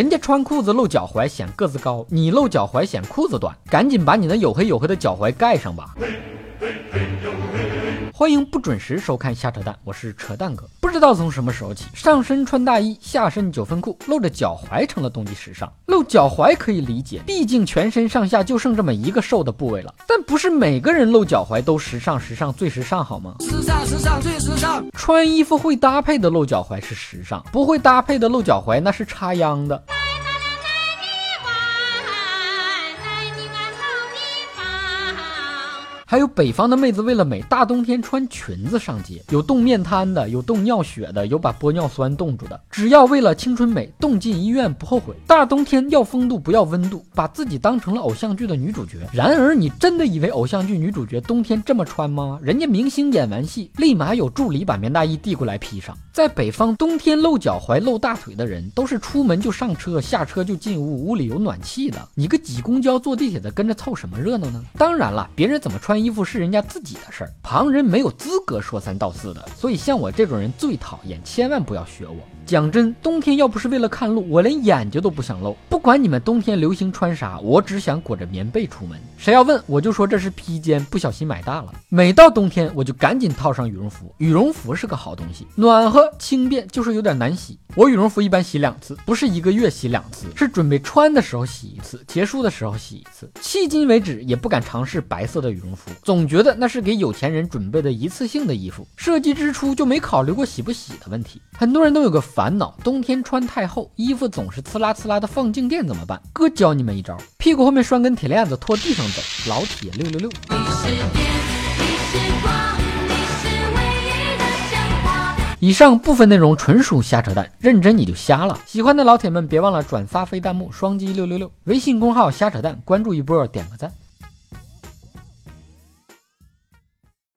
人家穿裤子露脚踝显个子高，你露脚踝显裤子短，赶紧把你那黝黑黝黑的脚踝盖上吧。欢迎不准时收看瞎扯淡，我是扯淡哥。不知道从什么时候起，上身穿大衣，下身九分裤，露着脚踝成了冬季时尚。露脚踝可以理解，毕竟全身上下就剩这么一个瘦的部位了。但不是每个人露脚踝都时尚，时尚最时尚好吗？时尚，时尚最时尚。穿衣服会搭配的露脚踝是时尚，不会搭配的露脚踝那是插秧的。还有北方的妹子为了美，大冬天穿裙子上街，有冻面瘫的，有冻尿血的，有把玻尿酸冻住的。只要为了青春美，冻进医院不后悔。大冬天要风度不要温度，把自己当成了偶像剧的女主角。然而你真的以为偶像剧女主角冬天这么穿吗？人家明星演完戏，立马有助理把棉大衣递过来披上。在北方，冬天露脚踝、露大腿的人都是出门就上车，下车就进屋，屋里有暖气的。你个挤公交、坐地铁的，跟着凑什么热闹呢？当然了，别人怎么穿。衣服是人家自己的事儿，旁人没有资格说三道四的。所以像我这种人最讨厌，千万不要学我。讲真，冬天要不是为了看路，我连眼睛都不想露。不管你们冬天流行穿啥，我只想裹着棉被出门。谁要问，我就说这是披肩，不小心买大了。每到冬天，我就赶紧套上羽绒服。羽绒服是个好东西，暖和轻便，就是有点难洗。我羽绒服一般洗两次，不是一个月洗两次，是准备穿的时候洗一次，结束的时候洗一次。迄今为止也不敢尝试白色的羽绒服，总觉得那是给有钱人准备的一次性的衣服，设计之初就没考虑过洗不洗的问题。很多人都有个烦恼，冬天穿太厚，衣服总是呲啦呲啦的放静电怎么办？哥教你们一招，屁股后面拴根铁链子，拖地上走，老铁六六六。以上部分内容纯属瞎扯淡，认真你就瞎了。喜欢的老铁们别忘了转发、飞弹幕、双击六六六。微信公号瞎扯淡，关注一波，点个赞。